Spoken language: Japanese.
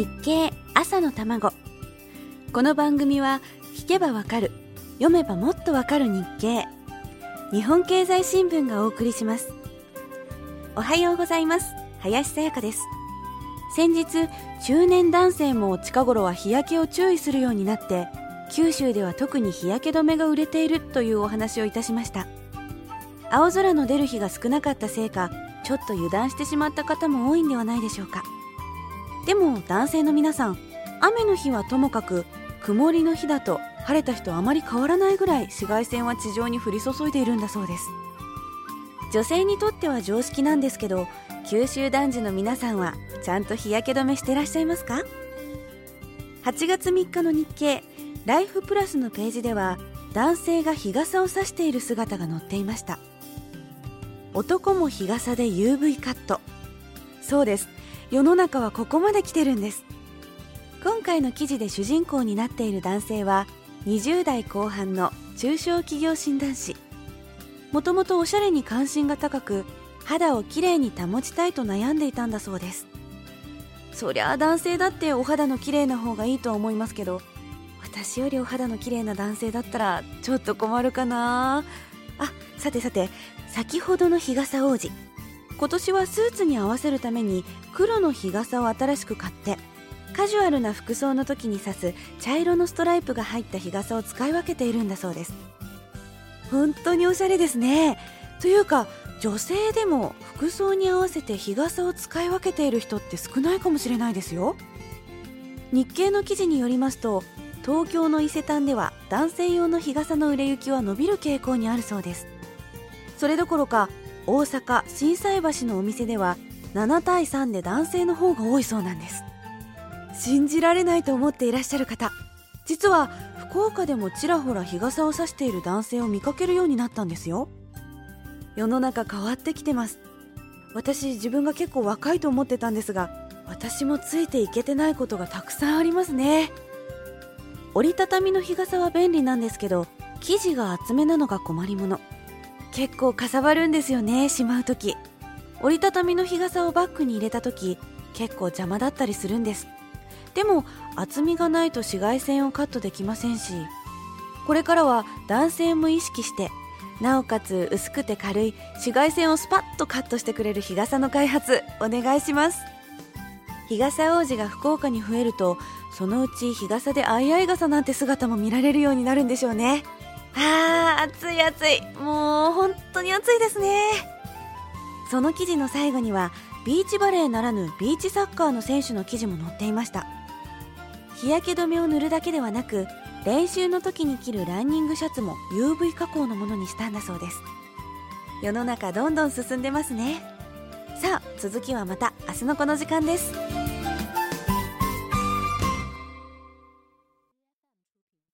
日経朝の卵。この番組は聞けばわかる読めばもっとわかる日経。日本経済新聞がお送りします。おはようございます。林さやかです。先日中年男性も近頃は日焼けを注意するようになって九州では特に日焼け止めが売れているというお話をいたしました。青空の出る日が少なかったせいかちょっと油断してしまった方も多いんではないでしょうか。でも男性の皆さん雨の日はともかく曇りの日だと晴れた日とあまり変わらないぐらい紫外線は地上に降り注いでいるんだそうです。女性にとっては常識なんですけど九州男児の皆さんはちゃんと日焼け止めしてらっしゃいますか？8月3日の日経ライフプラスのページでは男性が日傘を差している姿が載っていました。男も日傘で UV カット。そうです。世の中はここまで来てるんです。今回の記事で主人公になっている男性は20代後半の中小企業診断士。もともとおしゃれに関心が高く肌をきれいに保ちたいと悩んでいたんだそうです。そりゃあ男性だってお肌の綺麗な方がいいとは思いますけど私よりお肌の綺麗な男性だったらちょっと困るかな。あさてさて先ほどの日傘王子。今年はスーツに合わせるために黒の日傘を新しく買ってカジュアルな服装の時に刺す茶色のストライプが入った日傘を使い分けているんだそうです。本当におしゃれですね。というか女性でも服装に合わせて日傘を使い分けている人って少ないかもしれないですよ。日経の記事によりますと東京の伊勢丹では男性用の日傘の売れ行きは伸びる傾向にあるそうです。それどころか大阪心斎橋のお店では7対3で男性の方が多いそうなんです。信じられないと思っていらっしゃる方実は福岡でもちらほら日傘を差している男性を見かけるようになったんですよ。世の中変わってきてます。私自分が結構若いと思ってたんですが私もついていけてないことがたくさんありますね。折りたたみの日傘は便利なんですけど生地が厚めなのが困りもの。結構かさばるんですよねしまう時。折りたたみの日傘をバッグに入れた時結構邪魔だったりするんです。でも厚みがないと紫外線をカットできませんしこれからは男性も意識してなおかつ薄くて軽い紫外線をスパッとカットしてくれる日傘の開発お願いします。日傘王子が福岡に増えるとそのうち日傘で相合い傘なんて姿も見られるようになるんでしょうね。あー暑い暑い。もう本当に暑いですね。その記事の最後にはビーチバレーならぬビーチサッカーの選手の記事も載っていました。日焼け止めを塗るだけではなく練習の時に着るランニングシャツも UV 加工のものにしたんだそうです。世の中どんどん進んでますね。さあ続きはまた明日のこの時間です。